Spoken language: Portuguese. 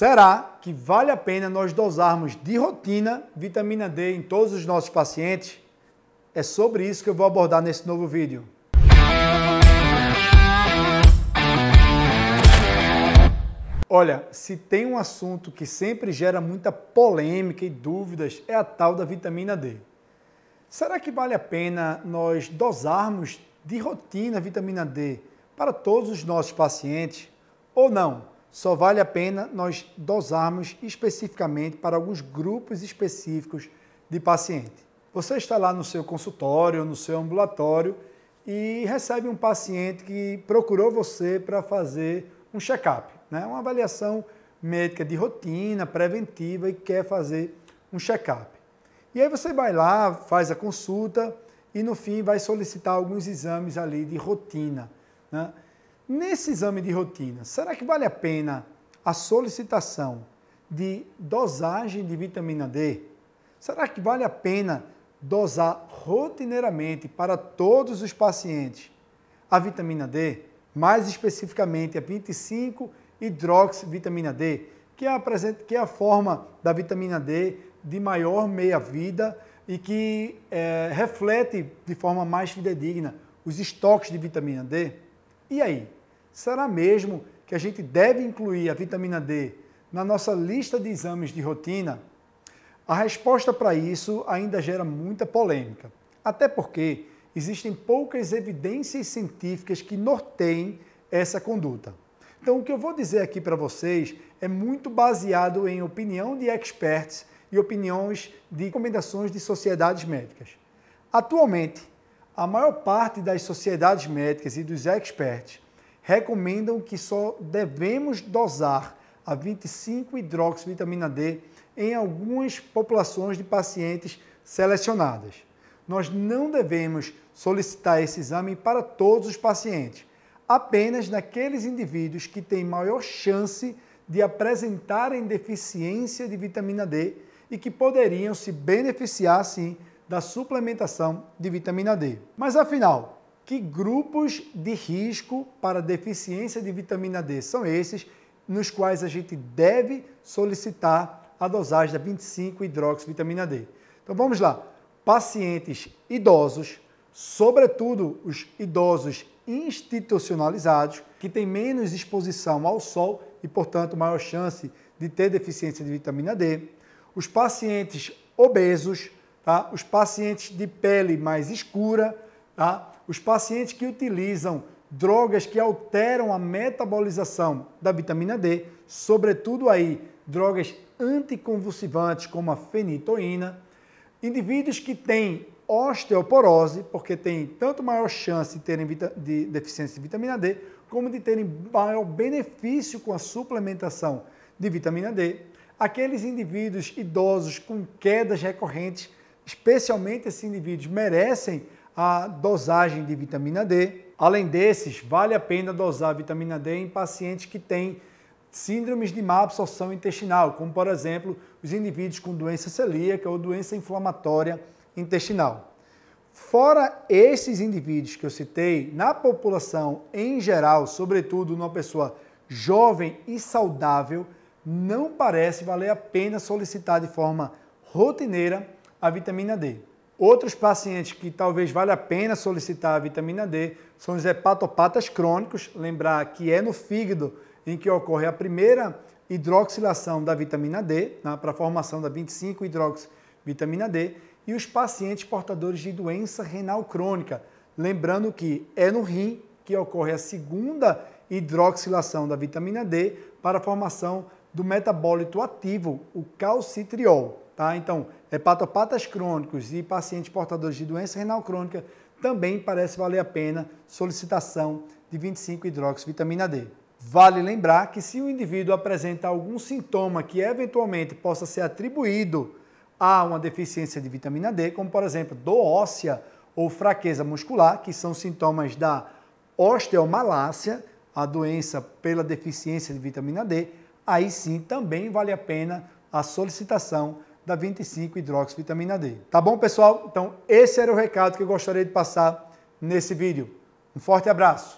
Será que vale a pena nós dosarmos de rotina vitamina D em todos os nossos pacientes? É sobre isso que eu vou abordar nesse novo vídeo. Olha, se tem um assunto que sempre gera muita polêmica e dúvidas, é a tal da vitamina D. Será que vale a pena nós dosarmos de rotina vitamina D para todos os nossos pacientes ou não? Só vale a pena nós dosarmos especificamente para alguns grupos específicos de paciente. Você está lá no seu consultório, no seu ambulatório e recebe um paciente que procurou você para fazer um check-up, né? uma avaliação médica de rotina, preventiva e quer fazer um check-up. E aí você vai lá, faz a consulta e no fim vai solicitar alguns exames ali de rotina. Né? Nesse exame de rotina, será que vale a pena a solicitação de dosagem de vitamina D? Será que vale a pena dosar rotineiramente para todos os pacientes a vitamina D, mais especificamente a 25 hidroxivitamina D, que é, a, que é a forma da vitamina D de maior meia-vida e que é, reflete de forma mais fidedigna os estoques de vitamina D? E aí? Será mesmo que a gente deve incluir a vitamina D na nossa lista de exames de rotina? A resposta para isso ainda gera muita polêmica, até porque existem poucas evidências científicas que norteiem essa conduta. Então, o que eu vou dizer aqui para vocês é muito baseado em opinião de experts e opiniões de recomendações de sociedades médicas. Atualmente, a maior parte das sociedades médicas e dos experts recomendam que só devemos dosar a 25-hidroxivitamina D em algumas populações de pacientes selecionadas. Nós não devemos solicitar esse exame para todos os pacientes, apenas naqueles indivíduos que têm maior chance de apresentarem deficiência de vitamina D e que poderiam se beneficiar, sim, da suplementação de vitamina D. Mas afinal, que grupos de risco para deficiência de vitamina D são esses nos quais a gente deve solicitar a dosagem da 25-hidroxivitamina D. Então vamos lá. Pacientes idosos, sobretudo os idosos institucionalizados, que têm menos exposição ao sol e, portanto, maior chance de ter deficiência de vitamina D. Os pacientes obesos, tá? os pacientes de pele mais escura, tá? Os pacientes que utilizam drogas que alteram a metabolização da vitamina D, sobretudo aí drogas anticonvulsivantes como a fenitoína, indivíduos que têm osteoporose, porque têm tanto maior chance de terem de deficiência de vitamina D, como de terem maior benefício com a suplementação de vitamina D, aqueles indivíduos idosos com quedas recorrentes, especialmente esses indivíduos merecem a dosagem de vitamina D. Além desses, vale a pena dosar a vitamina D em pacientes que têm síndromes de má absorção intestinal, como por exemplo os indivíduos com doença celíaca ou doença inflamatória intestinal. Fora esses indivíduos que eu citei, na população em geral, sobretudo numa pessoa jovem e saudável, não parece valer a pena solicitar de forma rotineira a vitamina D. Outros pacientes que talvez valha a pena solicitar a vitamina D são os hepatopatas crônicos, lembrar que é no fígado em que ocorre a primeira hidroxilação da vitamina D, né, para a formação da 25-hidroxivitamina D, e os pacientes portadores de doença renal crônica, lembrando que é no rim que ocorre a segunda hidroxilação da vitamina D para a formação do metabólito ativo, o calcitriol. Tá? Então, hepatopatas crônicos e pacientes portadores de doença renal crônica também parece valer a pena solicitação de 25-hidroxivitamina D. Vale lembrar que se o indivíduo apresenta algum sintoma que eventualmente possa ser atribuído a uma deficiência de vitamina D, como por exemplo dor óssea ou fraqueza muscular, que são sintomas da osteomalácia, a doença pela deficiência de vitamina D, aí sim também vale a pena a solicitação da 25-hidroxivitamina D. Tá bom, pessoal? Então, esse era o recado que eu gostaria de passar nesse vídeo. Um forte abraço!